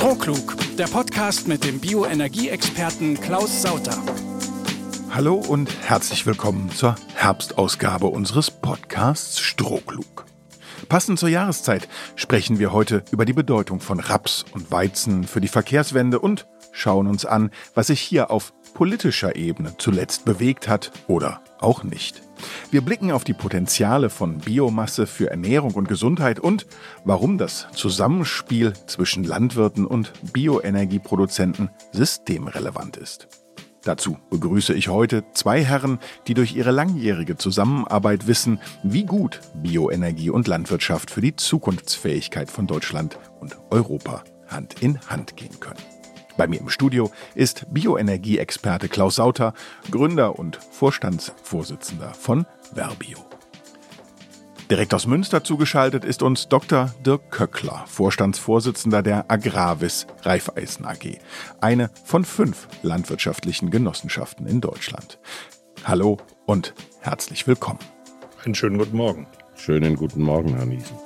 Strohklug, der Podcast mit dem Bioenergieexperten Klaus Sauter. Hallo und herzlich willkommen zur Herbstausgabe unseres Podcasts Strohklug. Passend zur Jahreszeit sprechen wir heute über die Bedeutung von Raps und Weizen für die Verkehrswende und schauen uns an, was sich hier auf politischer Ebene zuletzt bewegt hat oder auch nicht. Wir blicken auf die Potenziale von Biomasse für Ernährung und Gesundheit und warum das Zusammenspiel zwischen Landwirten und Bioenergieproduzenten systemrelevant ist. Dazu begrüße ich heute zwei Herren, die durch ihre langjährige Zusammenarbeit wissen, wie gut Bioenergie und Landwirtschaft für die Zukunftsfähigkeit von Deutschland und Europa Hand in Hand gehen können. Bei mir im Studio ist Bioenergieexperte Klaus Sauter, Gründer und Vorstandsvorsitzender von Verbio. Direkt aus Münster zugeschaltet ist uns Dr. Dirk Köckler, Vorstandsvorsitzender der Agravis Raiffeisen AG, eine von fünf landwirtschaftlichen Genossenschaften in Deutschland. Hallo und herzlich willkommen. Einen schönen guten Morgen. Schönen guten Morgen, Herr Niesen.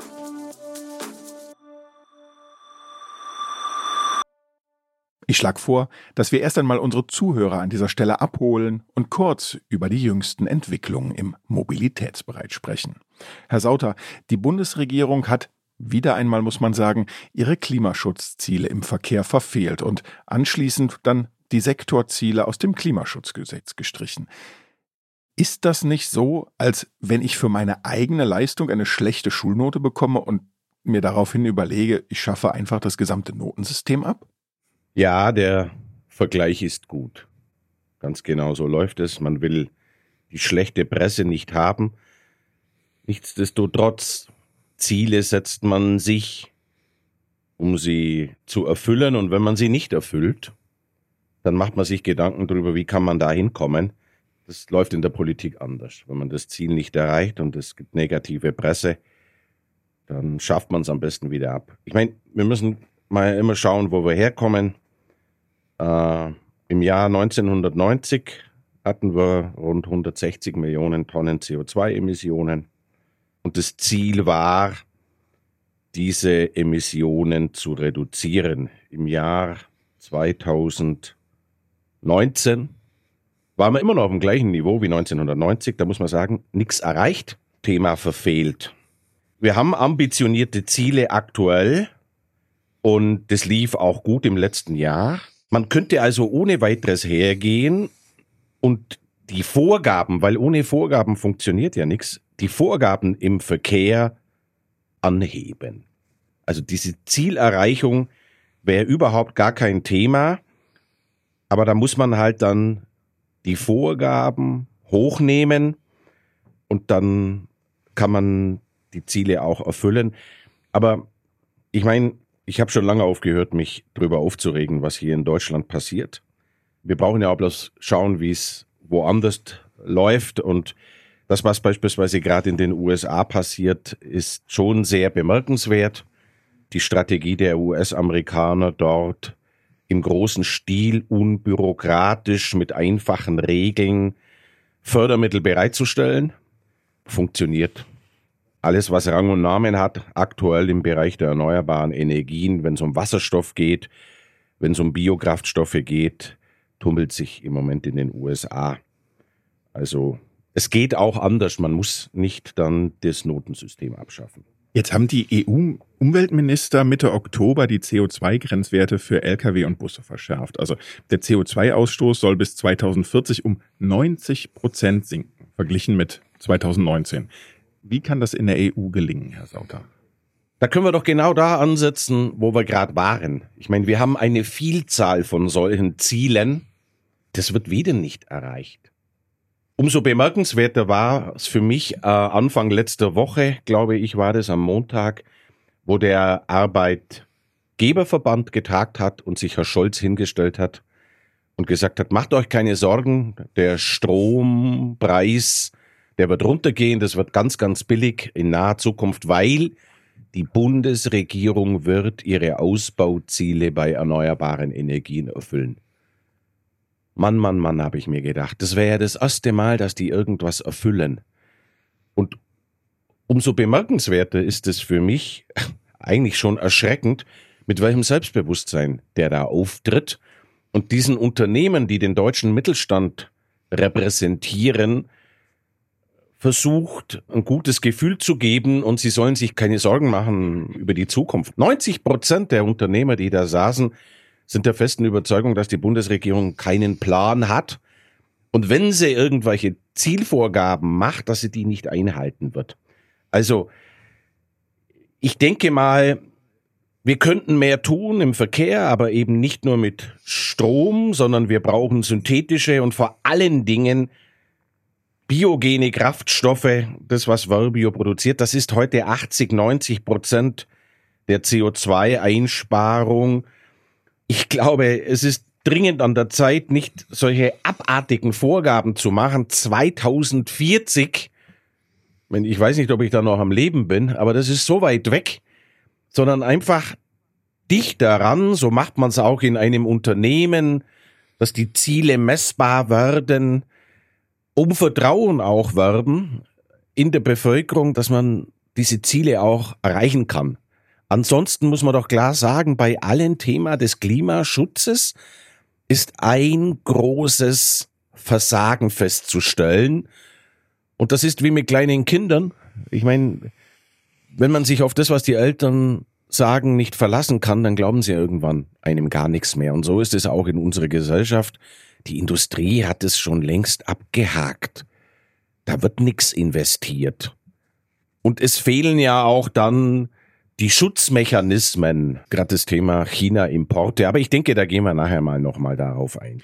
Ich schlage vor, dass wir erst einmal unsere Zuhörer an dieser Stelle abholen und kurz über die jüngsten Entwicklungen im Mobilitätsbereich sprechen. Herr Sauter, die Bundesregierung hat wieder einmal muss man sagen, ihre Klimaschutzziele im Verkehr verfehlt und anschließend dann die Sektorziele aus dem Klimaschutzgesetz gestrichen. Ist das nicht so, als wenn ich für meine eigene Leistung eine schlechte Schulnote bekomme und mir daraufhin überlege, ich schaffe einfach das gesamte Notensystem ab? Ja, der Vergleich ist gut. Ganz genau so läuft es. Man will die schlechte Presse nicht haben. Nichtsdestotrotz, Ziele setzt man sich, um sie zu erfüllen. Und wenn man sie nicht erfüllt, dann macht man sich Gedanken darüber, wie kann man da hinkommen. Das läuft in der Politik anders. Wenn man das Ziel nicht erreicht und es gibt negative Presse, dann schafft man es am besten wieder ab. Ich meine, wir müssen mal immer schauen, wo wir herkommen. Äh, Im Jahr 1990 hatten wir rund 160 Millionen Tonnen CO2-Emissionen. Und das Ziel war, diese Emissionen zu reduzieren. Im Jahr 2019 waren wir immer noch auf dem gleichen Niveau wie 1990. Da muss man sagen, nichts erreicht, Thema verfehlt. Wir haben ambitionierte Ziele aktuell und das lief auch gut im letzten Jahr. Man könnte also ohne weiteres hergehen und die Vorgaben, weil ohne Vorgaben funktioniert ja nichts, die Vorgaben im Verkehr anheben. Also diese Zielerreichung wäre überhaupt gar kein Thema, aber da muss man halt dann die Vorgaben hochnehmen und dann kann man die Ziele auch erfüllen. Aber ich meine, ich habe schon lange aufgehört, mich darüber aufzuregen, was hier in Deutschland passiert. Wir brauchen ja auch bloß schauen, wie es woanders läuft. Und das, was beispielsweise gerade in den USA passiert, ist schon sehr bemerkenswert. Die Strategie der US-Amerikaner dort im großen Stil unbürokratisch mit einfachen Regeln Fördermittel bereitzustellen, funktioniert alles, was Rang und Namen hat, aktuell im Bereich der erneuerbaren Energien, wenn es um Wasserstoff geht, wenn es um Biokraftstoffe geht, tummelt sich im Moment in den USA. Also es geht auch anders. Man muss nicht dann das Notensystem abschaffen. Jetzt haben die EU-Umweltminister Mitte Oktober die CO2-Grenzwerte für Lkw und Busse verschärft. Also der CO2-Ausstoß soll bis 2040 um 90 Prozent sinken, verglichen mit 2019. Wie kann das in der EU gelingen, Herr Sauter? Da können wir doch genau da ansetzen, wo wir gerade waren. Ich meine, wir haben eine Vielzahl von solchen Zielen. Das wird wieder nicht erreicht. Umso bemerkenswerter war es für mich äh, Anfang letzter Woche, glaube ich, war das am Montag, wo der Arbeitgeberverband getagt hat und sich Herr Scholz hingestellt hat und gesagt hat, macht euch keine Sorgen, der Strompreis der wird runtergehen, das wird ganz, ganz billig in naher Zukunft, weil die Bundesregierung wird ihre Ausbauziele bei erneuerbaren Energien erfüllen. Mann, Mann, Mann, habe ich mir gedacht. Das wäre ja das erste Mal, dass die irgendwas erfüllen. Und umso bemerkenswerter ist es für mich, eigentlich schon erschreckend, mit welchem Selbstbewusstsein der da auftritt und diesen Unternehmen, die den deutschen Mittelstand repräsentieren, versucht, ein gutes Gefühl zu geben und sie sollen sich keine Sorgen machen über die Zukunft. 90 Prozent der Unternehmer, die da saßen, sind der festen Überzeugung, dass die Bundesregierung keinen Plan hat und wenn sie irgendwelche Zielvorgaben macht, dass sie die nicht einhalten wird. Also, ich denke mal, wir könnten mehr tun im Verkehr, aber eben nicht nur mit Strom, sondern wir brauchen synthetische und vor allen Dingen biogene Kraftstoffe, das was Verbio produziert, das ist heute 80, 90 Prozent der CO2-Einsparung. Ich glaube, es ist dringend an der Zeit, nicht solche abartigen Vorgaben zu machen. 2040, ich weiß nicht, ob ich da noch am Leben bin, aber das ist so weit weg, sondern einfach dicht daran, so macht man es auch in einem Unternehmen, dass die Ziele messbar werden, um Vertrauen auch werben in der Bevölkerung, dass man diese Ziele auch erreichen kann. Ansonsten muss man doch klar sagen, bei allen Thema des Klimaschutzes ist ein großes Versagen festzustellen. Und das ist wie mit kleinen Kindern. Ich meine, wenn man sich auf das, was die Eltern sagen, nicht verlassen kann, dann glauben sie irgendwann einem gar nichts mehr. Und so ist es auch in unserer Gesellschaft. Die Industrie hat es schon längst abgehakt. Da wird nichts investiert. Und es fehlen ja auch dann die Schutzmechanismen, gerade das Thema China-Importe. Aber ich denke, da gehen wir nachher mal nochmal darauf ein.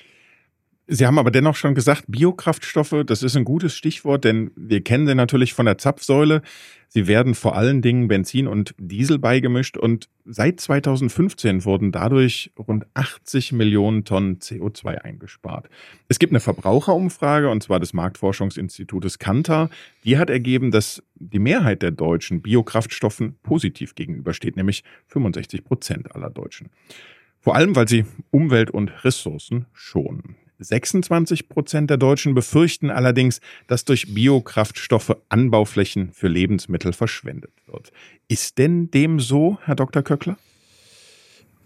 Sie haben aber dennoch schon gesagt, Biokraftstoffe, das ist ein gutes Stichwort, denn wir kennen sie natürlich von der Zapfsäule. Sie werden vor allen Dingen Benzin und Diesel beigemischt und seit 2015 wurden dadurch rund 80 Millionen Tonnen CO2 eingespart. Es gibt eine Verbraucherumfrage und zwar des Marktforschungsinstitutes Kantar. Die hat ergeben, dass die Mehrheit der Deutschen Biokraftstoffen positiv gegenübersteht, nämlich 65 Prozent aller Deutschen. Vor allem, weil sie Umwelt und Ressourcen schonen. 26 Prozent der Deutschen befürchten allerdings, dass durch Biokraftstoffe Anbauflächen für Lebensmittel verschwendet wird. Ist denn dem so, Herr Dr. Köckler?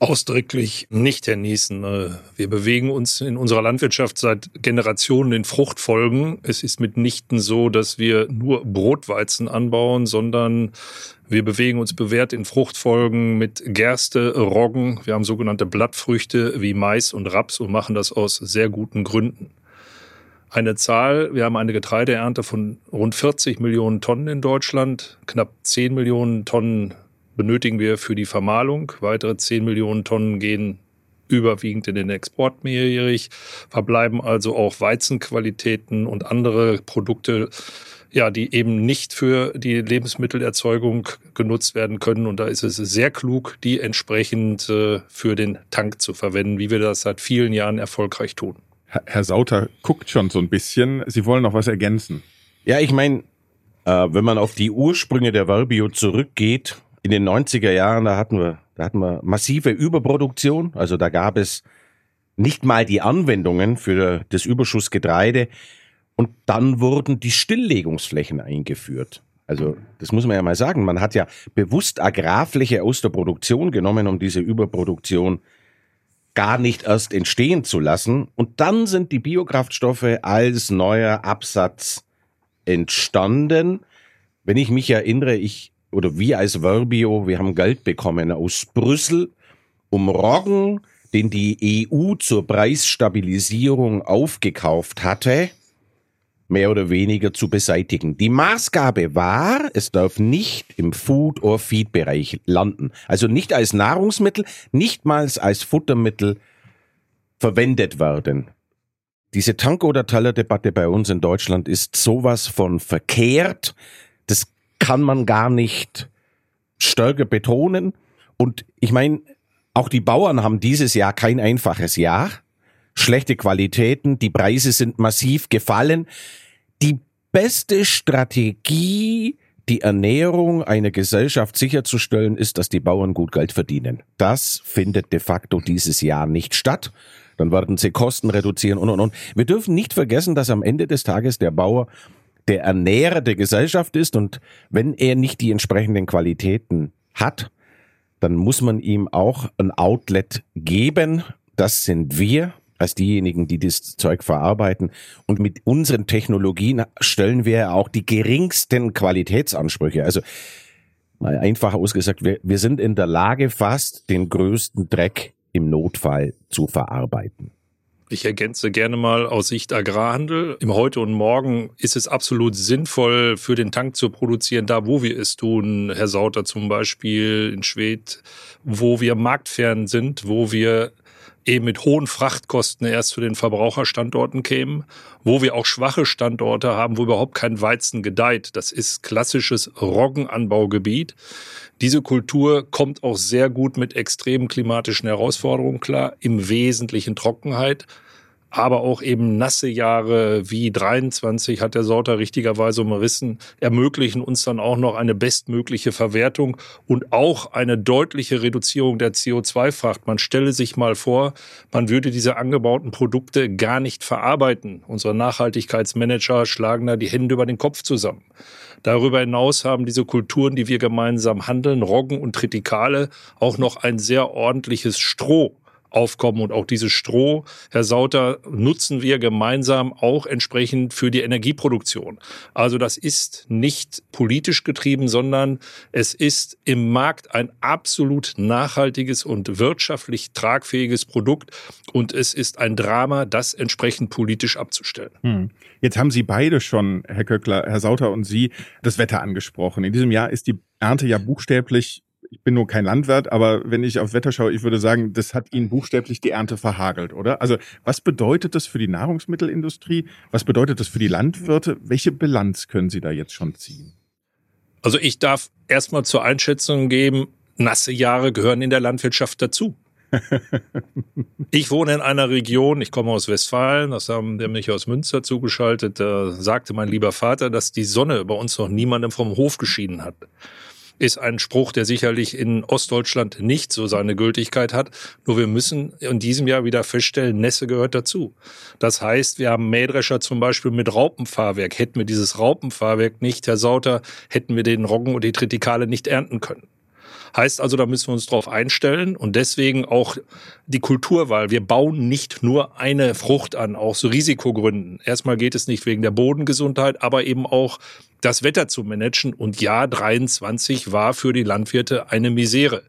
Ausdrücklich nicht, Herr Niesen. Äh, wir bewegen uns in unserer Landwirtschaft seit Generationen in Fruchtfolgen. Es ist mitnichten so, dass wir nur Brotweizen anbauen, sondern wir bewegen uns bewährt in Fruchtfolgen mit Gerste, Roggen. Wir haben sogenannte Blattfrüchte wie Mais und Raps und machen das aus sehr guten Gründen. Eine Zahl, wir haben eine Getreideernte von rund 40 Millionen Tonnen in Deutschland, knapp 10 Millionen Tonnen benötigen wir für die Vermahlung. Weitere 10 Millionen Tonnen gehen überwiegend in den Export mehrjährig, verbleiben also auch Weizenqualitäten und andere Produkte, ja, die eben nicht für die Lebensmittelerzeugung genutzt werden können. Und da ist es sehr klug, die entsprechend äh, für den Tank zu verwenden, wie wir das seit vielen Jahren erfolgreich tun. Herr Sauter guckt schon so ein bisschen. Sie wollen noch was ergänzen. Ja, ich meine, äh, wenn man auf die Ursprünge der Verbio zurückgeht, in den 90er Jahren, da hatten wir, da hatten wir massive Überproduktion. Also da gab es nicht mal die Anwendungen für das Überschussgetreide. Und dann wurden die Stilllegungsflächen eingeführt. Also das muss man ja mal sagen. Man hat ja bewusst Agrarfläche aus der Produktion genommen, um diese Überproduktion gar nicht erst entstehen zu lassen. Und dann sind die Biokraftstoffe als neuer Absatz entstanden. Wenn ich mich erinnere, ich oder wir als Verbio, wir haben Geld bekommen aus Brüssel, um Roggen, den die EU zur Preisstabilisierung aufgekauft hatte, mehr oder weniger zu beseitigen. Die Maßgabe war, es darf nicht im Food- or Feed-Bereich landen. Also nicht als Nahrungsmittel, nicht mal als Futtermittel verwendet werden. Diese Tank- oder Teller-Debatte bei uns in Deutschland ist sowas von verkehrt. Das kann man gar nicht stärker betonen. Und ich meine, auch die Bauern haben dieses Jahr kein einfaches Jahr. Schlechte Qualitäten, die Preise sind massiv gefallen. Die beste Strategie, die Ernährung einer Gesellschaft sicherzustellen, ist, dass die Bauern gut Geld verdienen. Das findet de facto dieses Jahr nicht statt. Dann werden sie Kosten reduzieren und und und. Wir dürfen nicht vergessen, dass am Ende des Tages der Bauer der Ernährer der Gesellschaft ist und wenn er nicht die entsprechenden Qualitäten hat, dann muss man ihm auch ein Outlet geben. Das sind wir als diejenigen, die das Zeug verarbeiten. Und mit unseren Technologien stellen wir auch die geringsten Qualitätsansprüche. Also mal einfach ausgesagt, wir, wir sind in der Lage, fast den größten Dreck im Notfall zu verarbeiten. Ich ergänze gerne mal aus Sicht Agrarhandel. Im Heute und Morgen ist es absolut sinnvoll, für den Tank zu produzieren, da wo wir es tun. Herr Sauter zum Beispiel in Schwedt, wo wir marktfern sind, wo wir eben mit hohen Frachtkosten erst zu den Verbraucherstandorten kämen, wo wir auch schwache Standorte haben, wo überhaupt kein Weizen gedeiht. Das ist klassisches Roggenanbaugebiet. Diese Kultur kommt auch sehr gut mit extremen klimatischen Herausforderungen klar, im Wesentlichen Trockenheit, aber auch eben nasse Jahre wie 23 hat der Sorter richtigerweise umrissen, ermöglichen uns dann auch noch eine bestmögliche Verwertung und auch eine deutliche Reduzierung der CO2-Fracht. Man stelle sich mal vor, man würde diese angebauten Produkte gar nicht verarbeiten. Unsere Nachhaltigkeitsmanager schlagen da die Hände über den Kopf zusammen. Darüber hinaus haben diese Kulturen, die wir gemeinsam handeln, Roggen und Tritikale, auch noch ein sehr ordentliches Stroh aufkommen. Und auch dieses Stroh, Herr Sauter, nutzen wir gemeinsam auch entsprechend für die Energieproduktion. Also das ist nicht politisch getrieben, sondern es ist im Markt ein absolut nachhaltiges und wirtschaftlich tragfähiges Produkt. Und es ist ein Drama, das entsprechend politisch abzustellen. Hm. Jetzt haben Sie beide schon, Herr Köckler, Herr Sauter und Sie, das Wetter angesprochen. In diesem Jahr ist die Ernte ja buchstäblich ich bin nur kein Landwirt, aber wenn ich aufs Wetter schaue, ich würde sagen, das hat Ihnen buchstäblich die Ernte verhagelt, oder? Also was bedeutet das für die Nahrungsmittelindustrie? Was bedeutet das für die Landwirte? Welche Bilanz können Sie da jetzt schon ziehen? Also ich darf erstmal zur Einschätzung geben, nasse Jahre gehören in der Landwirtschaft dazu. ich wohne in einer Region, ich komme aus Westfalen, das haben der mich aus Münster zugeschaltet, da sagte mein lieber Vater, dass die Sonne bei uns noch niemandem vom Hof geschieden hat ist ein Spruch, der sicherlich in Ostdeutschland nicht so seine Gültigkeit hat. Nur wir müssen in diesem Jahr wieder feststellen, Nässe gehört dazu. Das heißt, wir haben Mähdrescher zum Beispiel mit Raupenfahrwerk. Hätten wir dieses Raupenfahrwerk nicht, Herr Sauter, hätten wir den Roggen und die Tritikale nicht ernten können. Heißt also, da müssen wir uns drauf einstellen und deswegen auch die Kulturwahl. Wir bauen nicht nur eine Frucht an, auch so Risikogründen. Erstmal geht es nicht wegen der Bodengesundheit, aber eben auch das Wetter zu managen. Und Jahr 23 war für die Landwirte eine Misere.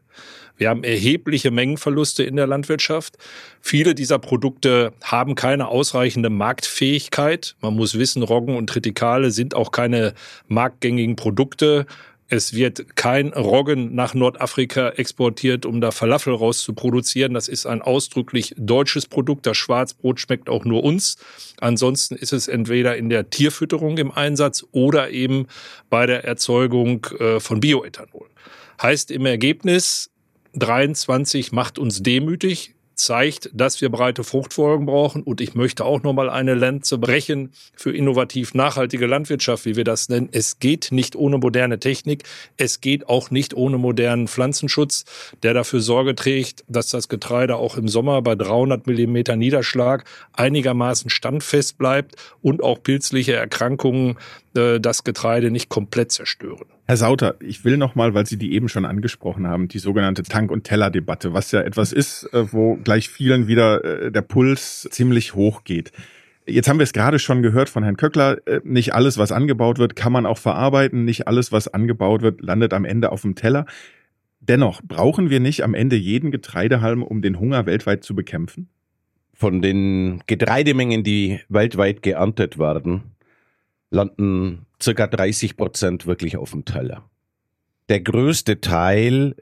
Wir haben erhebliche Mengenverluste in der Landwirtschaft. Viele dieser Produkte haben keine ausreichende Marktfähigkeit. Man muss wissen, Roggen und Tritikale sind auch keine marktgängigen Produkte. Es wird kein Roggen nach Nordafrika exportiert, um da Falafel rauszuproduzieren. Das ist ein ausdrücklich deutsches Produkt. Das Schwarzbrot schmeckt auch nur uns. Ansonsten ist es entweder in der Tierfütterung im Einsatz oder eben bei der Erzeugung äh, von Bioethanol. Heißt im Ergebnis, 23 macht uns demütig zeigt, dass wir breite Fruchtfolgen brauchen. Und ich möchte auch nochmal eine Lanze brechen für innovativ nachhaltige Landwirtschaft, wie wir das nennen. Es geht nicht ohne moderne Technik. Es geht auch nicht ohne modernen Pflanzenschutz, der dafür Sorge trägt, dass das Getreide auch im Sommer bei 300 Millimeter Niederschlag einigermaßen standfest bleibt und auch pilzliche Erkrankungen äh, das Getreide nicht komplett zerstören. Herr Sauter, ich will noch mal, weil Sie die eben schon angesprochen haben, die sogenannte Tank- und Teller-Debatte, was ja etwas ist, äh, wo gleich vielen wieder äh, der Puls ziemlich hoch geht. Jetzt haben wir es gerade schon gehört von Herrn Köckler, nicht alles, was angebaut wird, kann man auch verarbeiten, nicht alles, was angebaut wird, landet am Ende auf dem Teller. Dennoch, brauchen wir nicht am30 jeden Getreidehalm, um den Hunger weltweit zu bekämpfen? Von den Getreidemengen, die weltweit geerntet werden, landen circa 30 Prozent wirklich auf dem Teller. Der größte Teil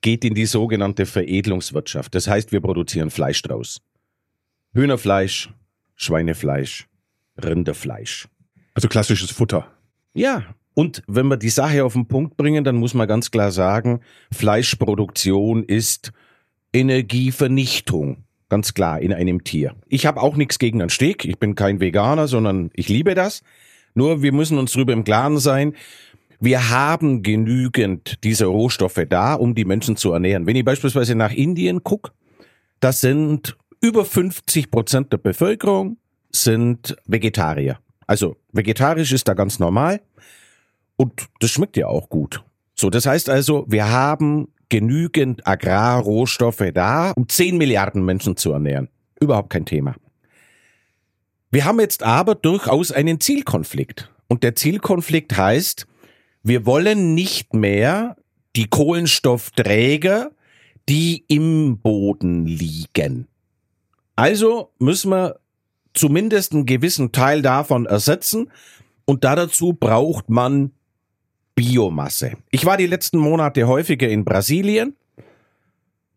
geht in die sogenannte Veredelungswirtschaft. Das heißt, wir produzieren Fleisch draus. Hühnerfleisch, Schweinefleisch, Rinderfleisch. Also klassisches Futter. Ja, und wenn wir die Sache auf den Punkt bringen, dann muss man ganz klar sagen, Fleischproduktion ist Energievernichtung. Ganz klar in einem Tier. Ich habe auch nichts gegen einen Steak. Ich bin kein Veganer, sondern ich liebe das. Nur wir müssen uns darüber im Klaren sein, wir haben genügend dieser Rohstoffe da, um die Menschen zu ernähren. Wenn ich beispielsweise nach Indien gucke, das sind über 50 Prozent der Bevölkerung sind Vegetarier. Also vegetarisch ist da ganz normal und das schmeckt ja auch gut. So, das heißt also, wir haben genügend Agrarrohstoffe da, um 10 Milliarden Menschen zu ernähren. Überhaupt kein Thema. Wir haben jetzt aber durchaus einen Zielkonflikt. Und der Zielkonflikt heißt, wir wollen nicht mehr die Kohlenstoffträger, die im Boden liegen. Also müssen wir zumindest einen gewissen Teil davon ersetzen und dazu braucht man Biomasse. Ich war die letzten Monate häufiger in Brasilien.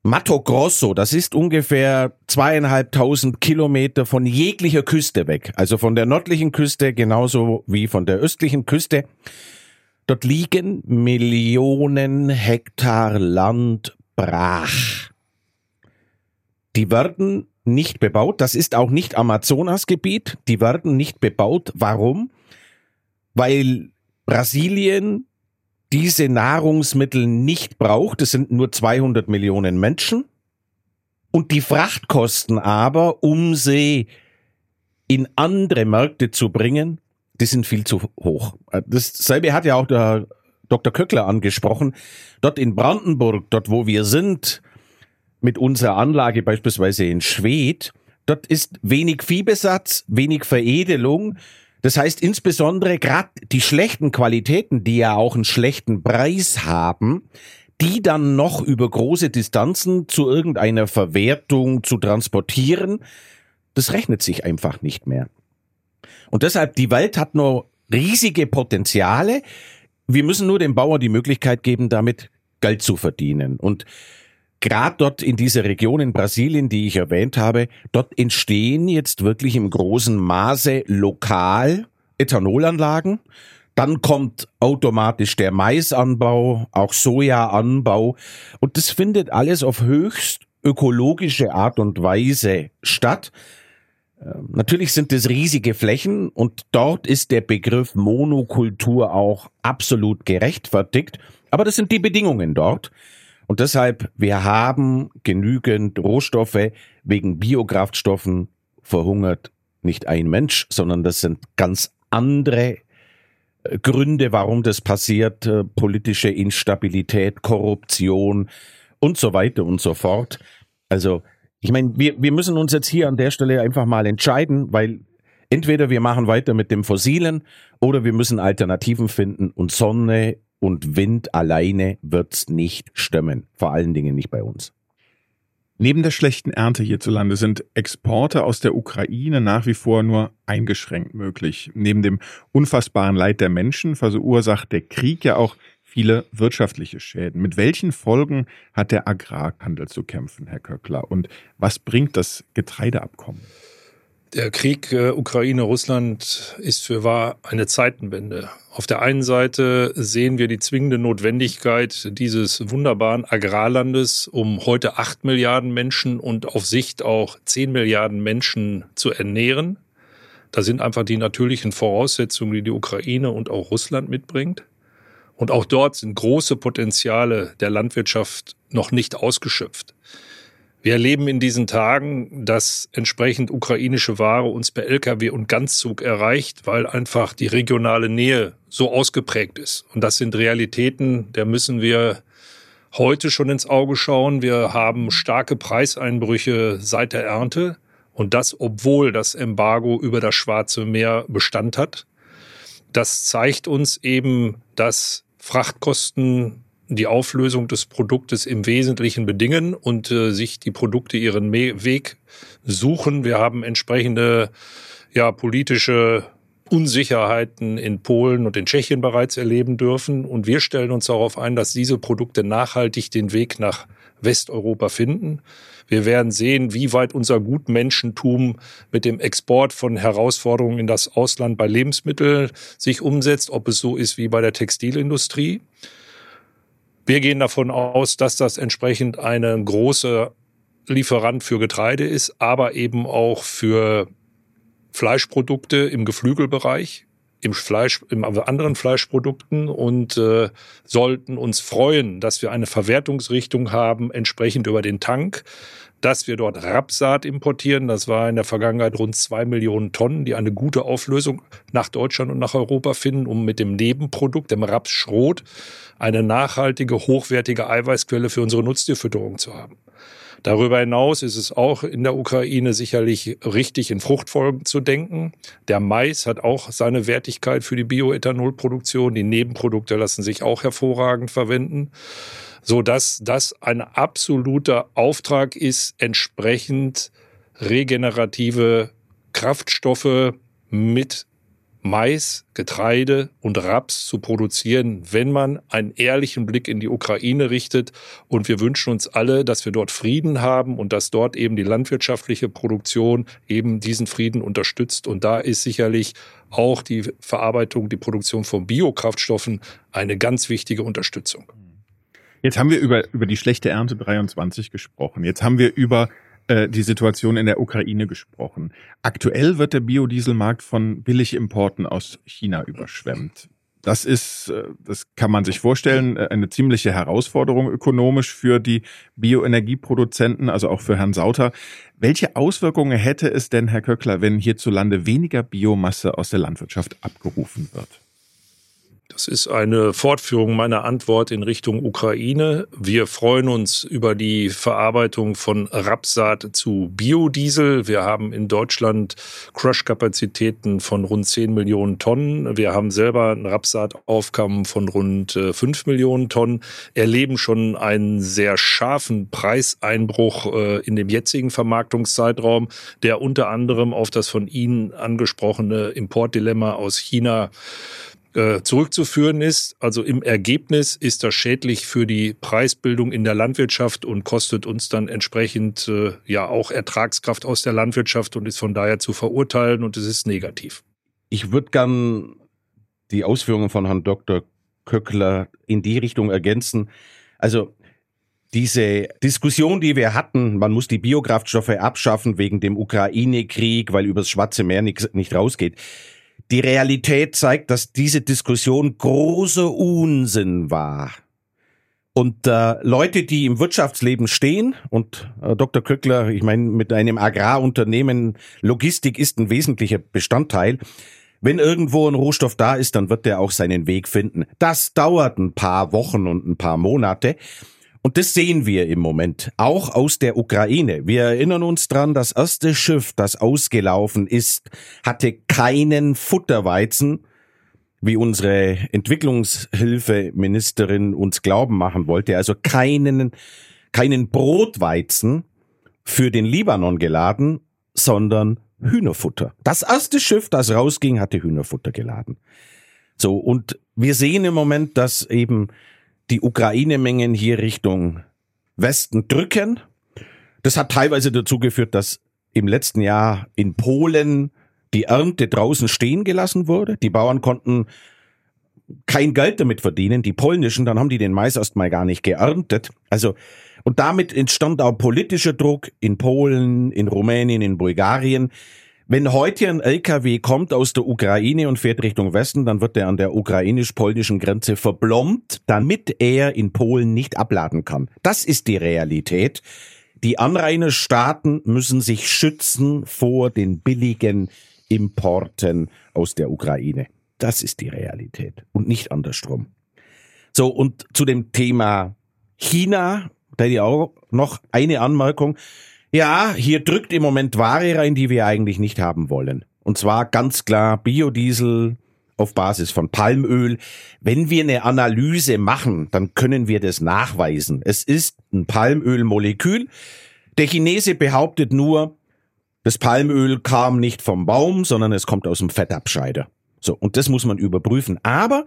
Mato Grosso, das ist ungefähr zweieinhalbtausend Kilometer von jeglicher Küste weg, also von der nördlichen Küste genauso wie von der östlichen Küste. Dort liegen Millionen Hektar Land brach. Die werden nicht bebaut. Das ist auch nicht Amazonasgebiet. Die werden nicht bebaut. Warum? Weil Brasilien diese Nahrungsmittel nicht braucht. Es sind nur 200 Millionen Menschen. Und die Frachtkosten aber, um sie in andere Märkte zu bringen, die sind viel zu hoch. Dasselbe hat ja auch der Dr. Köckler angesprochen. Dort in Brandenburg, dort wo wir sind, mit unserer Anlage beispielsweise in Schwedt, dort ist wenig Viehbesatz, wenig Veredelung. Das heißt insbesondere gerade die schlechten Qualitäten, die ja auch einen schlechten Preis haben, die dann noch über große Distanzen zu irgendeiner Verwertung zu transportieren, das rechnet sich einfach nicht mehr. Und deshalb, die Welt hat nur riesige Potenziale. Wir müssen nur dem Bauer die Möglichkeit geben, damit Geld zu verdienen. Und gerade dort in dieser Region in Brasilien, die ich erwähnt habe, dort entstehen jetzt wirklich im großen Maße lokal Ethanolanlagen. Dann kommt automatisch der Maisanbau, auch Sojaanbau. Und das findet alles auf höchst ökologische Art und Weise statt. Ähm, natürlich sind es riesige Flächen und dort ist der Begriff Monokultur auch absolut gerechtfertigt. Aber das sind die Bedingungen dort. Und deshalb, wir haben genügend Rohstoffe. Wegen Biokraftstoffen verhungert nicht ein Mensch, sondern das sind ganz andere äh, Gründe, warum das passiert. Äh, politische Instabilität, Korruption und so weiter und so fort. Also, ich meine, wir, wir müssen uns jetzt hier an der Stelle einfach mal entscheiden, weil entweder wir machen weiter mit dem Fossilen oder wir müssen Alternativen finden und Sonne und Wind alleine wird's nicht stimmen. Vor allen Dingen nicht bei uns. Neben der schlechten Ernte hierzulande sind Exporte aus der Ukraine nach wie vor nur eingeschränkt möglich. Neben dem unfassbaren Leid der Menschen verursacht der Krieg ja auch viele wirtschaftliche Schäden. Mit welchen Folgen hat der Agrarhandel zu kämpfen, Herr Köckler? Und was bringt das Getreideabkommen? Der Krieg äh, Ukraine-Russland ist für wahr eine Zeitenwende. Auf der einen Seite sehen wir die zwingende Notwendigkeit dieses wunderbaren Agrarlandes, um heute acht Milliarden Menschen und auf Sicht auch zehn Milliarden Menschen zu ernähren. Da sind einfach die natürlichen Voraussetzungen, die die Ukraine und auch Russland mitbringt. Und auch dort sind große Potenziale der Landwirtschaft noch nicht ausgeschöpft. Wir erleben in diesen Tagen, dass entsprechend ukrainische Ware uns per Lkw und Ganzzug erreicht, weil einfach die regionale Nähe so ausgeprägt ist. Und das sind Realitäten, der müssen wir heute schon ins Auge schauen. Wir haben starke Preiseinbrüche seit der Ernte und das, obwohl das Embargo über das Schwarze Meer Bestand hat. Das zeigt uns eben, dass Frachtkosten die Auflösung des Produktes im Wesentlichen bedingen und äh, sich die Produkte ihren Me Weg suchen. Wir haben entsprechende ja, politische Unsicherheiten in Polen und in Tschechien bereits erleben dürfen. Und wir stellen uns darauf ein, dass diese Produkte nachhaltig den Weg nach Westeuropa finden. Wir werden sehen, wie weit unser Gutmenschentum mit dem Export von Herausforderungen in das Ausland bei Lebensmitteln sich umsetzt, ob es so ist wie bei der Textilindustrie. Wir gehen davon aus, dass das entsprechend eine große Lieferant für Getreide ist, aber eben auch für Fleischprodukte im Geflügelbereich. im Fleisch, im anderen Fleischprodukten und äh, sollten uns freuen, dass wir eine Verwertungsrichtung haben, entsprechend über den Tank, dass wir dort Rapsaat importieren. Das war in der Vergangenheit rund zwei Millionen Tonnen, die eine gute Auflösung nach Deutschland und nach Europa finden, um mit dem Nebenprodukt, dem Rapsschrot, eine nachhaltige, hochwertige Eiweißquelle für unsere Nutztierfütterung zu haben. Darüber hinaus ist es auch in der Ukraine sicherlich richtig, in Fruchtfolgen zu denken. Der Mais hat auch seine Wertigkeit für die Bioethanolproduktion. Die Nebenprodukte lassen sich auch hervorragend verwenden, so dass das ein absoluter Auftrag ist, entsprechend regenerative Kraftstoffe mit Mais, Getreide und Raps zu produzieren, wenn man einen ehrlichen Blick in die Ukraine richtet. Und wir wünschen uns alle, dass wir dort Frieden haben und dass dort eben die landwirtschaftliche Produktion eben diesen Frieden unterstützt. Und da ist sicherlich auch die Verarbeitung, die Produktion von Biokraftstoffen eine ganz wichtige Unterstützung. Jetzt haben wir über, über die schlechte Ernte 23 gesprochen. Jetzt haben wir über äh, die Situation in der Ukraine gesprochen. Aktuell wird der Biodieselmarkt von Billigimporten aus China überschwemmt. Das ist, äh, das kann man sich vorstellen, äh, eine ziemliche Herausforderung ökonomisch für die Bioenergieproduzenten, also auch für Herrn Sauter. Welche Auswirkungen hätte es denn, Herr Köckler, wenn hierzulande weniger Biomasse aus der Landwirtschaft abgerufen wird? Das ist eine Fortführung meiner Antwort in Richtung Ukraine. Wir freuen uns über die Verarbeitung von Rapsaat zu Biodiesel. Wir haben in Deutschland Crush-Kapazitäten von rund 10 Millionen Tonnen. Wir haben selber ein Rapsaataufkommen von rund 5 äh, Millionen Tonnen, erleben schon einen sehr scharfen Preiseinbruch äh, in dem jetzigen Vermarktungszeitraum, der unter anderem auf das von Ihnen angesprochene Importdilemma aus China äh, zurückzuführen ist. Also im Ergebnis ist das schädlich für die Preisbildung in der Landwirtschaft und kostet uns dann entsprechend äh, ja auch Ertragskraft aus der Landwirtschaft und ist von daher zu verurteilen und es ist negativ. Ich würde gern die Ausführungen von Herrn Dr. Köckler in die Richtung ergänzen. Also diese Diskussion, die wir hatten, man muss die Biokraftstoffe abschaffen wegen dem Ukraine-Krieg, weil übers Schwarze Meer nicht, nicht rausgeht. Die Realität zeigt, dass diese Diskussion großer Unsinn war. Und äh, Leute, die im Wirtschaftsleben stehen, und äh, Dr. Köckler, ich meine, mit einem Agrarunternehmen, Logistik ist ein wesentlicher Bestandteil. Wenn irgendwo ein Rohstoff da ist, dann wird der auch seinen Weg finden. Das dauert ein paar Wochen und ein paar Monate. Und das sehen wir im Moment, auch aus der Ukraine. Wir erinnern uns dran, das erste Schiff, das ausgelaufen ist, hatte keinen Futterweizen, wie unsere Entwicklungshilfeministerin uns glauben machen wollte, also keinen, keinen Brotweizen für den Libanon geladen, sondern Hühnerfutter. Das erste Schiff, das rausging, hatte Hühnerfutter geladen. So, und wir sehen im Moment, dass eben die Ukraine-Mengen hier Richtung Westen drücken. Das hat teilweise dazu geführt, dass im letzten Jahr in Polen die Ernte draußen stehen gelassen wurde. Die Bauern konnten kein Geld damit verdienen, die polnischen, dann haben die den Mais erst mal gar nicht geerntet. Also, und damit entstand auch politischer Druck in Polen, in Rumänien, in Bulgarien. Wenn heute ein LKW kommt aus der Ukraine und fährt Richtung Westen, dann wird er an der ukrainisch-polnischen Grenze verblombt, damit er in Polen nicht abladen kann. Das ist die Realität. Die Anrainerstaaten müssen sich schützen vor den billigen Importen aus der Ukraine. Das ist die Realität und nicht andersrum. So, und zu dem Thema China, da hätte ich auch noch eine Anmerkung. Ja, hier drückt im Moment Ware rein, die wir eigentlich nicht haben wollen. Und zwar ganz klar Biodiesel auf Basis von Palmöl. Wenn wir eine Analyse machen, dann können wir das nachweisen. Es ist ein Palmölmolekül. Der Chinese behauptet nur, das Palmöl kam nicht vom Baum, sondern es kommt aus dem Fettabscheider. So, und das muss man überprüfen. Aber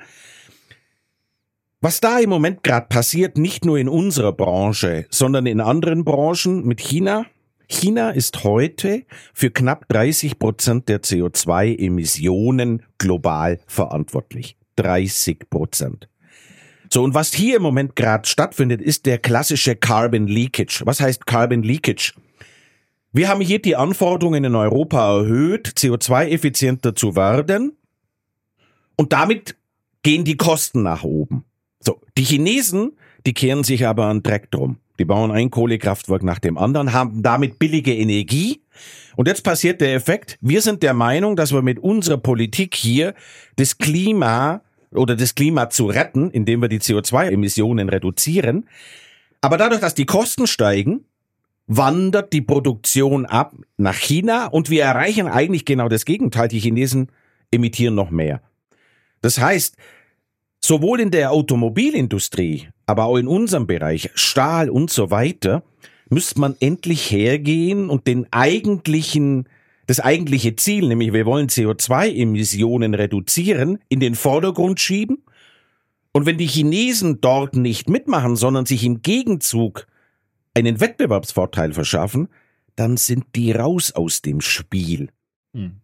was da im Moment gerade passiert, nicht nur in unserer Branche, sondern in anderen Branchen mit China, China ist heute für knapp 30 Prozent der CO2-Emissionen global verantwortlich. 30 Prozent. So, und was hier im Moment gerade stattfindet, ist der klassische Carbon Leakage. Was heißt Carbon Leakage? Wir haben hier die Anforderungen in Europa erhöht, CO2-effizienter zu werden. Und damit gehen die Kosten nach oben. So, die Chinesen, die kehren sich aber an Dreck drum. Die bauen ein Kohlekraftwerk nach dem anderen, haben damit billige Energie. Und jetzt passiert der Effekt, wir sind der Meinung, dass wir mit unserer Politik hier das Klima oder das Klima zu retten, indem wir die CO2-Emissionen reduzieren. Aber dadurch, dass die Kosten steigen, wandert die Produktion ab nach China und wir erreichen eigentlich genau das Gegenteil. Die Chinesen emittieren noch mehr. Das heißt, sowohl in der Automobilindustrie, aber auch in unserem Bereich, Stahl und so weiter, müsste man endlich hergehen und den eigentlichen, das eigentliche Ziel, nämlich wir wollen CO2-Emissionen reduzieren, in den Vordergrund schieben. Und wenn die Chinesen dort nicht mitmachen, sondern sich im Gegenzug einen Wettbewerbsvorteil verschaffen, dann sind die raus aus dem Spiel. Hm.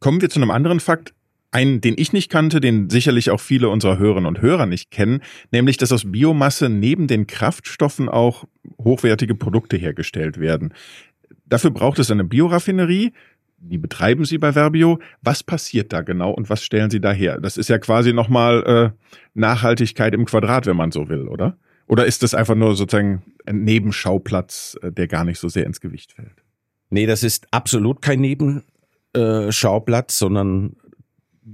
Kommen wir zu einem anderen Fakt, einen, den ich nicht kannte, den sicherlich auch viele unserer Hörerinnen und Hörer nicht kennen, nämlich, dass aus Biomasse neben den Kraftstoffen auch hochwertige Produkte hergestellt werden. Dafür braucht es eine Bioraffinerie. Die betreiben Sie bei Verbio. Was passiert da genau und was stellen Sie da her? Das ist ja quasi nochmal äh, Nachhaltigkeit im Quadrat, wenn man so will, oder? Oder ist das einfach nur sozusagen ein Nebenschauplatz, äh, der gar nicht so sehr ins Gewicht fällt? Nee, das ist absolut kein Nebenschauplatz, sondern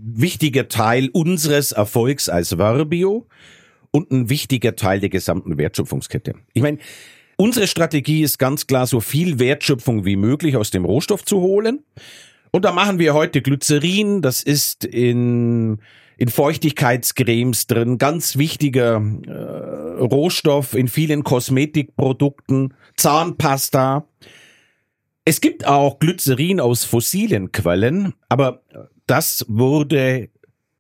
wichtiger Teil unseres Erfolgs als Verbio und ein wichtiger Teil der gesamten Wertschöpfungskette. Ich meine, unsere Strategie ist ganz klar, so viel Wertschöpfung wie möglich aus dem Rohstoff zu holen. Und da machen wir heute Glycerin, das ist in, in Feuchtigkeitscremes drin, ganz wichtiger äh, Rohstoff in vielen Kosmetikprodukten, Zahnpasta. Es gibt auch Glycerin aus fossilen Quellen, aber das wurde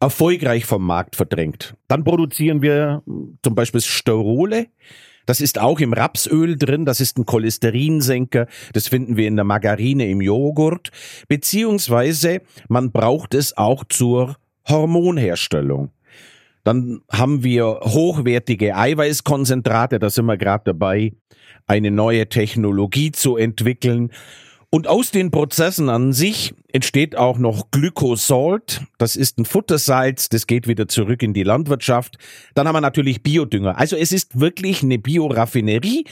erfolgreich vom Markt verdrängt. Dann produzieren wir zum Beispiel Sterole. Das ist auch im Rapsöl drin, das ist ein Cholesterinsenker, das finden wir in der Margarine, im Joghurt, beziehungsweise man braucht es auch zur Hormonherstellung. Dann haben wir hochwertige Eiweißkonzentrate, da sind wir gerade dabei, eine neue Technologie zu entwickeln. Und aus den Prozessen an sich entsteht auch noch Glykosalt. Das ist ein Futtersalz, das geht wieder zurück in die Landwirtschaft. Dann haben wir natürlich Biodünger. Also es ist wirklich eine Bioraffinerie.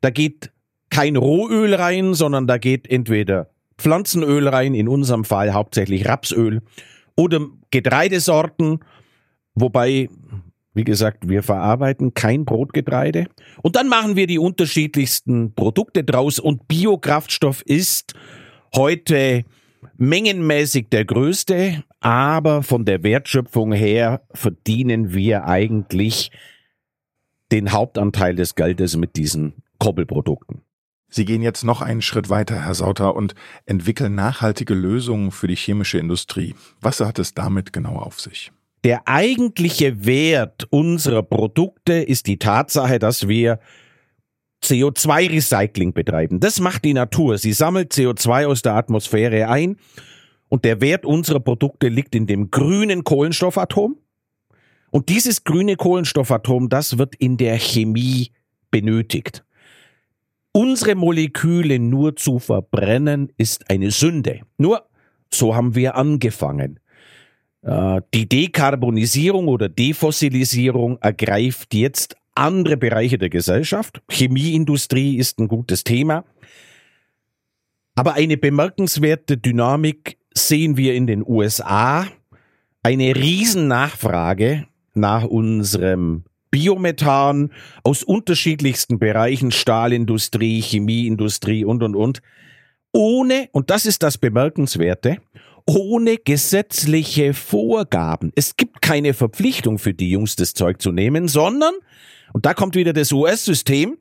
Da geht kein Rohöl rein, sondern da geht entweder Pflanzenöl rein, in unserem Fall hauptsächlich Rapsöl, oder Getreidesorten, wobei wie gesagt, wir verarbeiten kein Brotgetreide. Und dann machen wir die unterschiedlichsten Produkte draus. Und Biokraftstoff ist heute mengenmäßig der größte, aber von der Wertschöpfung her verdienen wir eigentlich den Hauptanteil des Geldes mit diesen Koppelprodukten. Sie gehen jetzt noch einen Schritt weiter, Herr Sauter, und entwickeln nachhaltige Lösungen für die chemische Industrie. Was hat es damit genau auf sich? Der eigentliche Wert unserer Produkte ist die Tatsache, dass wir CO2-Recycling betreiben. Das macht die Natur. Sie sammelt CO2 aus der Atmosphäre ein und der Wert unserer Produkte liegt in dem grünen Kohlenstoffatom. Und dieses grüne Kohlenstoffatom, das wird in der Chemie benötigt. Unsere Moleküle nur zu verbrennen ist eine Sünde. Nur so haben wir angefangen. Äh, die Dekarbonisierung oder Defossilisierung ergreift jetzt andere Bereiche der Gesellschaft. Chemieindustrie ist ein gutes Thema. Aber eine bemerkenswerte Dynamik sehen wir in den USA. Eine Riesennachfrage nach unserem Biomethan aus unterschiedlichsten Bereichen, Stahlindustrie, Chemieindustrie und, und, und. Ohne, und das ist das Bemerkenswerte, ohne gesetzliche Vorgaben. Es gibt keine Verpflichtung für die Jungs, das Zeug zu nehmen, sondern, und da kommt wieder das US-System,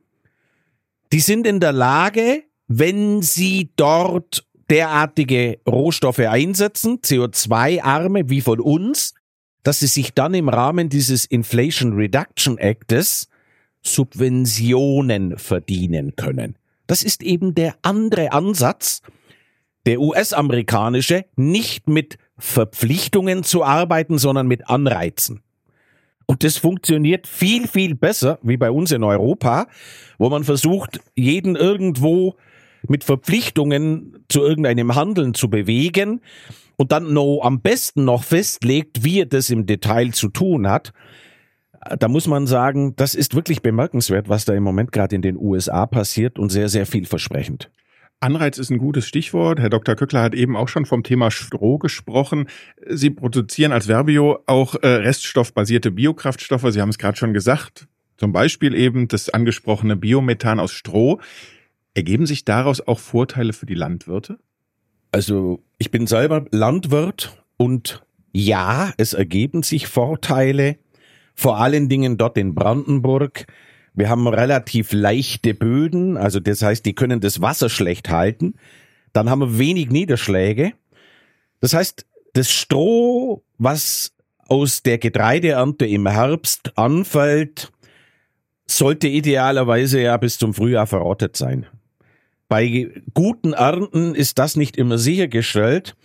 die sind in der Lage, wenn sie dort derartige Rohstoffe einsetzen, CO2-arme wie von uns, dass sie sich dann im Rahmen dieses Inflation Reduction Actes Subventionen verdienen können. Das ist eben der andere Ansatz, der US-amerikanische, nicht mit Verpflichtungen zu arbeiten, sondern mit Anreizen. Und das funktioniert viel, viel besser wie bei uns in Europa, wo man versucht, jeden irgendwo mit Verpflichtungen zu irgendeinem Handeln zu bewegen. und dann noch am besten noch festlegt, wie er das im Detail zu tun hat, da muss man sagen, das ist wirklich bemerkenswert, was da im Moment gerade in den USA passiert und sehr, sehr vielversprechend. Anreiz ist ein gutes Stichwort. Herr Dr. Köckler hat eben auch schon vom Thema Stroh gesprochen. Sie produzieren als Verbio auch äh, reststoffbasierte Biokraftstoffe. Sie haben es gerade schon gesagt. Zum Beispiel eben das angesprochene Biomethan aus Stroh. Ergeben sich daraus auch Vorteile für die Landwirte? Also ich bin selber Landwirt und ja, es ergeben sich Vorteile, vor allen Dingen dort in Brandenburg. Wir haben relativ leichte Böden, also das heißt, die können das Wasser schlecht halten. Dann haben wir wenig Niederschläge. Das heißt, das Stroh, was aus der Getreideernte im Herbst anfällt, sollte idealerweise ja bis zum Frühjahr verrottet sein. Bei guten Ernten ist das nicht immer sichergestellt.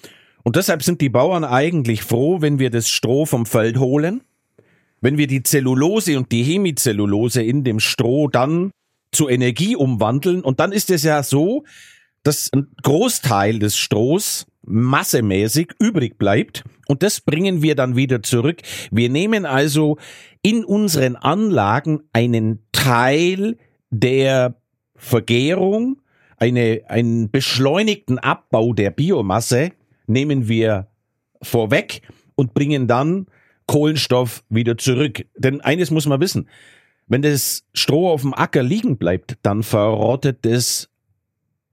Und deshalb sind die Bauern eigentlich froh, wenn wir das Stroh vom Feld holen, wenn wir die Zellulose und die Hemicellulose in dem Stroh dann zu Energie umwandeln. Und dann ist es ja so, dass ein Großteil des Strohs massemäßig übrig bleibt und das bringen wir dann wieder zurück. Wir nehmen also in unseren Anlagen einen Teil der Vergärung eine, einen beschleunigten Abbau der Biomasse nehmen wir vorweg und bringen dann Kohlenstoff wieder zurück. Denn eines muss man wissen, wenn das Stroh auf dem Acker liegen bleibt, dann verrottet es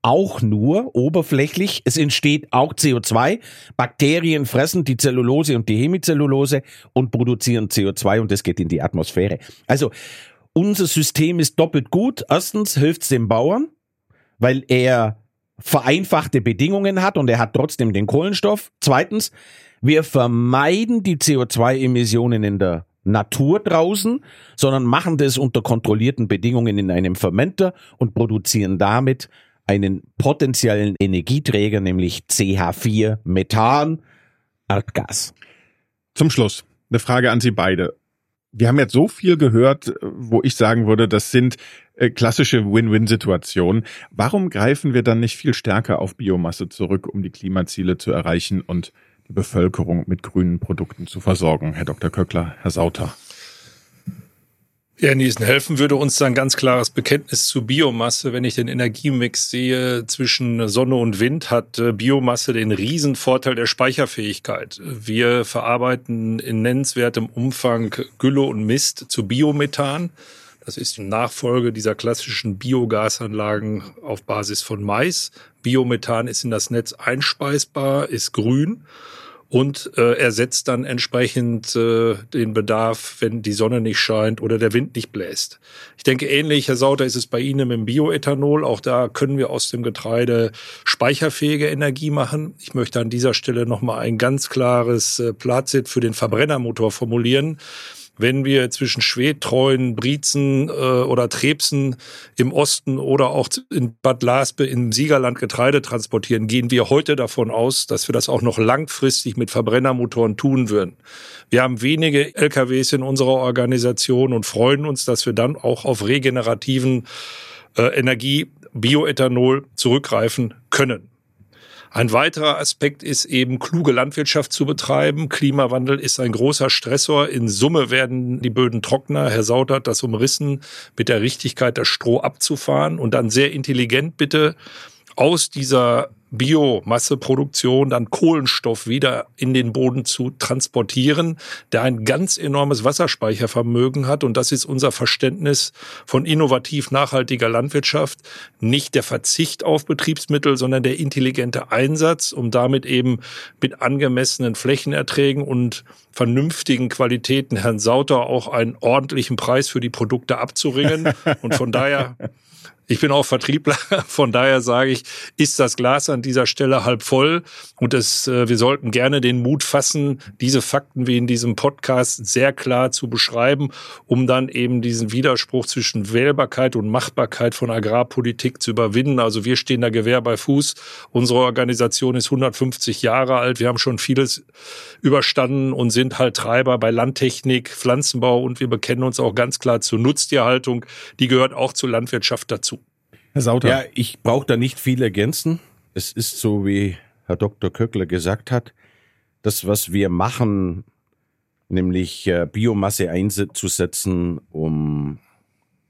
auch nur oberflächlich. Es entsteht auch CO2. Bakterien fressen die Zellulose und die Hemicellulose und produzieren CO2 und das geht in die Atmosphäre. Also unser System ist doppelt gut. Erstens hilft es dem Bauern, weil er vereinfachte Bedingungen hat und er hat trotzdem den Kohlenstoff. Zweitens, wir vermeiden die CO2-Emissionen in der Natur draußen, sondern machen das unter kontrollierten Bedingungen in einem Fermenter und produzieren damit einen potenziellen Energieträger, nämlich CH4 Methan, Erdgas. Zum Schluss eine Frage an Sie beide. Wir haben jetzt so viel gehört, wo ich sagen würde, das sind äh, klassische Win-Win-Situationen. Warum greifen wir dann nicht viel stärker auf Biomasse zurück, um die Klimaziele zu erreichen und die Bevölkerung mit grünen Produkten zu versorgen? Herr Dr. Köckler, Herr Sauter. Ja, Niesen, helfen würde uns dann ganz klares Bekenntnis zu Biomasse. Wenn ich den Energiemix sehe zwischen Sonne und Wind, hat äh, Biomasse den Riesenvorteil der Speicherfähigkeit. Wir verarbeiten in nennenswertem Umfang Gülle und Mist zu Biomethan. Das ist die Nachfolge dieser klassischen Biogasanlagen auf Basis von Mais. Biomethan ist in das Netz einspeisbar, ist grün und äh, ersetzt dann entsprechend äh, den Bedarf, wenn die Sonne nicht scheint oder der Wind nicht bläst. Ich denke, ähnlich, Herr Sauter, ist es bei Ihnen mit dem Bioethanol. Auch da können wir aus dem Getreide speicherfähige Energie machen. Ich möchte an dieser Stelle nochmal ein ganz klares äh, Plazit für den Verbrennermotor formulieren wenn wir zwischen Schwedt, Treuen, Brietzen äh, oder Trebsen im Osten oder auch in Bad Laspe im Siegerland Getreide transportieren, gehen wir heute davon aus, dass wir das auch noch langfristig mit Verbrennermotoren tun würden. Wir haben wenige LKWs in unserer Organisation und freuen uns, dass wir dann auch auf regenerativen äh, Energie, Bioethanol zurückgreifen können. Ein weiterer Aspekt ist eben, kluge Landwirtschaft zu betreiben. Klimawandel ist ein großer Stressor. In Summe werden die Böden trockener. Herr Sauter hat das umrissen, mit der Richtigkeit das Stroh abzufahren und dann sehr intelligent bitte aus dieser Biomasseproduktion dann Kohlenstoff wieder in den Boden zu transportieren, der ein ganz enormes Wasserspeichervermögen hat. Und das ist unser Verständnis von innovativ nachhaltiger Landwirtschaft. Nicht der Verzicht auf Betriebsmittel, sondern der intelligente Einsatz, um damit eben mit angemessenen Flächenerträgen und vernünftigen Qualitäten Herrn Sauter auch einen ordentlichen Preis für die Produkte abzuringen. Und von daher ich bin auch Vertriebler, von daher sage ich, ist das Glas an dieser Stelle halb voll und es, äh, wir sollten gerne den Mut fassen, diese Fakten wie in diesem Podcast sehr klar zu beschreiben, um dann eben diesen Widerspruch zwischen Wählbarkeit und Machbarkeit von Agrarpolitik zu überwinden. Also wir stehen da Gewehr bei Fuß. Unsere Organisation ist 150 Jahre alt. Wir haben schon vieles überstanden und sind halt Treiber bei Landtechnik, Pflanzenbau und wir bekennen uns auch ganz klar zur Nutztierhaltung. Die gehört auch zur Landwirtschaft dazu. Herr Sauter. Ja, ich brauche da nicht viel ergänzen. Es ist so, wie Herr Dr. Köckler gesagt hat. Das, was wir machen, nämlich äh, Biomasse einzusetzen, um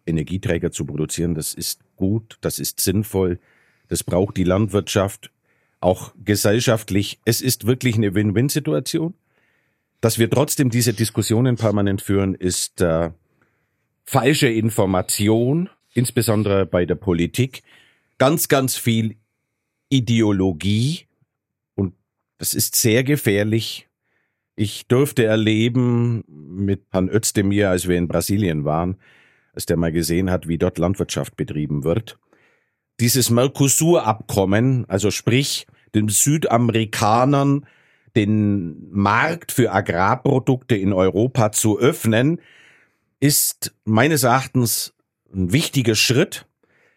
Energieträger zu produzieren, das ist gut, das ist sinnvoll, das braucht die Landwirtschaft, auch gesellschaftlich. Es ist wirklich eine Win-Win-Situation. Dass wir trotzdem diese Diskussionen permanent führen, ist äh, falsche Information, insbesondere bei der Politik. Ganz, ganz viel Ideologie und das ist sehr gefährlich. Ich durfte erleben mit Herrn Özdemir, als wir in Brasilien waren, als der mal gesehen hat, wie dort Landwirtschaft betrieben wird. Dieses Mercosur-Abkommen, also sprich den Südamerikanern den Markt für Agrarprodukte in Europa zu öffnen, ist meines Erachtens ein wichtiger Schritt.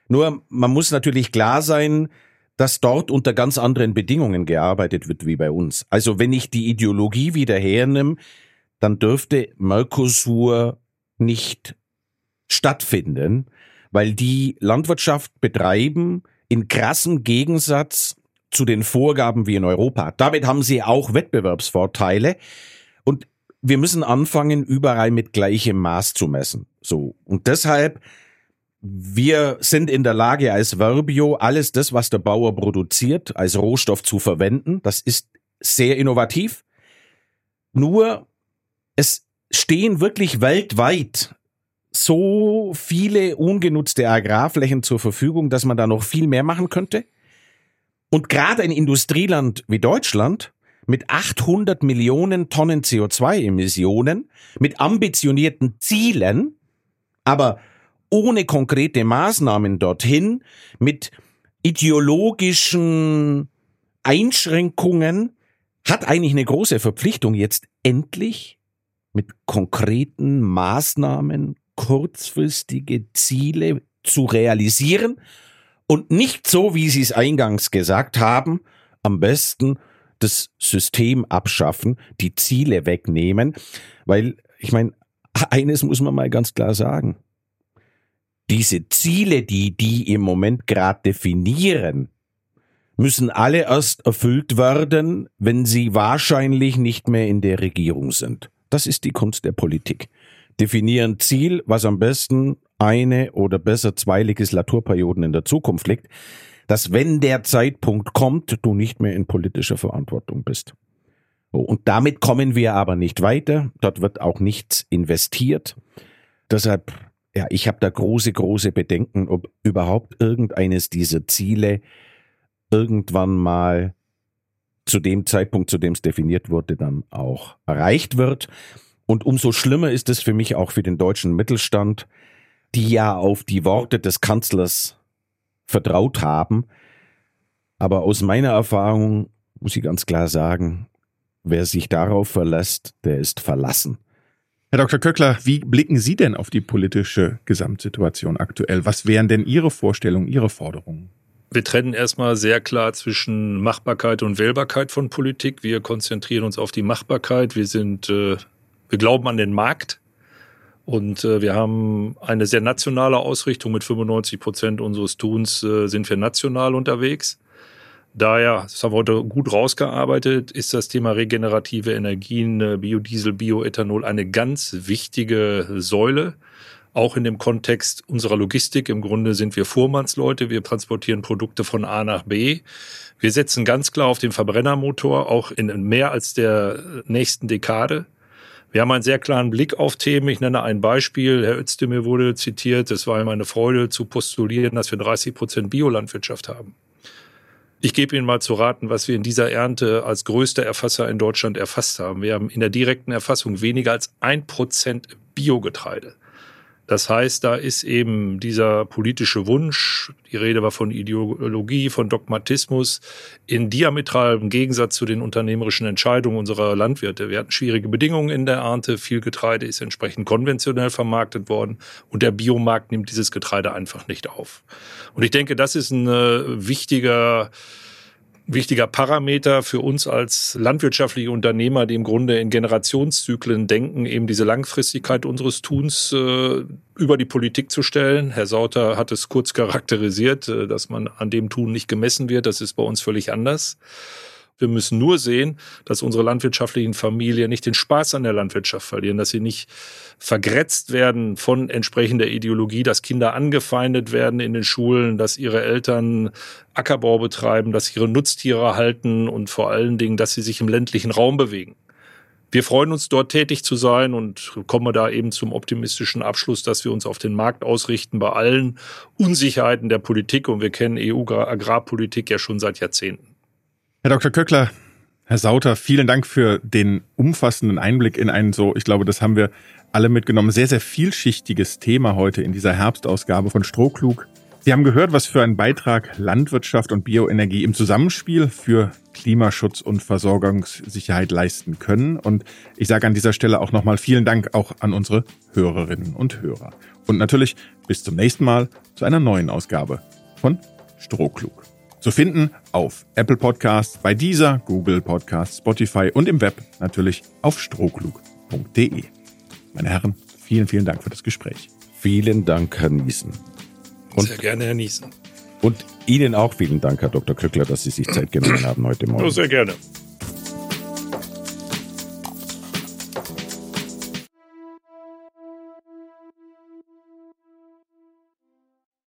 Nur man muss natürlich klar sein, dass dort unter ganz anderen Bedingungen gearbeitet wird wie bei uns. Also wenn ich die Ideologie wieder hernehme, dann dürfte Mercosur nicht stattfinden, weil die Landwirtschaft betreiben in krassem Gegensatz zu den Vorgaben wie in Europa. Damit haben sie auch Wettbewerbsvorteile und wir müssen anfangen, überall mit gleichem Maß zu messen. So. Und deshalb, wir sind in der Lage, als Verbio alles das, was der Bauer produziert, als Rohstoff zu verwenden. Das ist sehr innovativ. Nur, es stehen wirklich weltweit so viele ungenutzte Agrarflächen zur Verfügung, dass man da noch viel mehr machen könnte. Und gerade ein Industrieland wie Deutschland mit 800 Millionen Tonnen CO2-Emissionen, mit ambitionierten Zielen, aber ohne konkrete Maßnahmen dorthin, mit ideologischen Einschränkungen, hat eigentlich eine große Verpflichtung, jetzt endlich mit konkreten Maßnahmen kurzfristige Ziele zu realisieren und nicht so, wie Sie es eingangs gesagt haben, am besten das System abschaffen, die Ziele wegnehmen, weil ich meine, eines muss man mal ganz klar sagen. Diese Ziele, die die im Moment gerade definieren, müssen alle erst erfüllt werden, wenn sie wahrscheinlich nicht mehr in der Regierung sind. Das ist die Kunst der Politik. Definieren Ziel, was am besten eine oder besser zwei Legislaturperioden in der Zukunft liegt, dass wenn der Zeitpunkt kommt, du nicht mehr in politischer Verantwortung bist. Und damit kommen wir aber nicht weiter. Dort wird auch nichts investiert. Deshalb, ja, ich habe da große, große Bedenken, ob überhaupt irgendeines dieser Ziele irgendwann mal zu dem Zeitpunkt, zu dem es definiert wurde, dann auch erreicht wird. Und umso schlimmer ist es für mich auch für den deutschen Mittelstand, die ja auf die Worte des Kanzlers vertraut haben. Aber aus meiner Erfahrung muss ich ganz klar sagen, wer sich darauf verlässt, der ist verlassen. Herr Dr. Köckler, wie blicken Sie denn auf die politische Gesamtsituation aktuell? Was wären denn Ihre Vorstellungen, Ihre Forderungen? Wir trennen erstmal sehr klar zwischen Machbarkeit und Wählbarkeit von Politik. Wir konzentrieren uns auf die Machbarkeit. Wir sind, äh, wir glauben an den Markt. Und äh, wir haben eine sehr nationale Ausrichtung. Mit 95 Prozent unseres Tuns äh, sind wir national unterwegs. Daher, das haben wir heute gut rausgearbeitet, ist das Thema regenerative Energien, äh, Biodiesel, Bioethanol eine ganz wichtige Säule. Auch in dem Kontext unserer Logistik. Im Grunde sind wir Fuhrmannsleute. Wir transportieren Produkte von A nach B. Wir setzen ganz klar auf den Verbrennermotor, auch in mehr als der nächsten Dekade. Wir haben einen sehr klaren Blick auf Themen. Ich nenne ein Beispiel. Herr Özdemir wurde zitiert. Es war ihm eine Freude zu postulieren, dass wir 30 Prozent Biolandwirtschaft haben. Ich gebe Ihnen mal zu raten, was wir in dieser Ernte als größter Erfasser in Deutschland erfasst haben. Wir haben in der direkten Erfassung weniger als ein Prozent Biogetreide. Das heißt, da ist eben dieser politische Wunsch, die Rede war von Ideologie, von Dogmatismus, in diametralem Gegensatz zu den unternehmerischen Entscheidungen unserer Landwirte. Wir hatten schwierige Bedingungen in der Ernte, viel Getreide ist entsprechend konventionell vermarktet worden und der Biomarkt nimmt dieses Getreide einfach nicht auf. Und ich denke, das ist ein äh, wichtiger wichtiger Parameter für uns als landwirtschaftliche Unternehmer, die im Grunde in Generationszyklen denken, eben diese Langfristigkeit unseres Tuns äh, über die Politik zu stellen. Herr Sauter hat es kurz charakterisiert, äh, dass man an dem Tun nicht gemessen wird. Das ist bei uns völlig anders. Wir müssen nur sehen, dass unsere landwirtschaftlichen Familien nicht den Spaß an der Landwirtschaft verlieren, dass sie nicht vergrätzt werden von entsprechender Ideologie, dass Kinder angefeindet werden in den Schulen, dass ihre Eltern Ackerbau betreiben, dass sie ihre Nutztiere halten und vor allen Dingen, dass sie sich im ländlichen Raum bewegen. Wir freuen uns dort tätig zu sein und kommen da eben zum optimistischen Abschluss, dass wir uns auf den Markt ausrichten bei allen Unsicherheiten der Politik und wir kennen EU-Agrarpolitik ja schon seit Jahrzehnten. Herr Dr. Köckler, Herr Sauter, vielen Dank für den umfassenden Einblick in ein so, ich glaube, das haben wir alle mitgenommen, sehr, sehr vielschichtiges Thema heute in dieser Herbstausgabe von Strohklug. Sie haben gehört, was für einen Beitrag Landwirtschaft und Bioenergie im Zusammenspiel für Klimaschutz und Versorgungssicherheit leisten können. Und ich sage an dieser Stelle auch nochmal vielen Dank auch an unsere Hörerinnen und Hörer. Und natürlich bis zum nächsten Mal zu einer neuen Ausgabe von Strohklug. Zu finden auf Apple Podcasts, bei dieser, Google Podcasts, Spotify und im Web natürlich auf strohklug.de. Meine Herren, vielen, vielen Dank für das Gespräch. Vielen Dank, Herr Niesen. Und sehr gerne, Herr Niesen. Und Ihnen auch vielen Dank, Herr Dr. Köckler, dass Sie sich Zeit genommen haben heute Morgen. sehr gerne.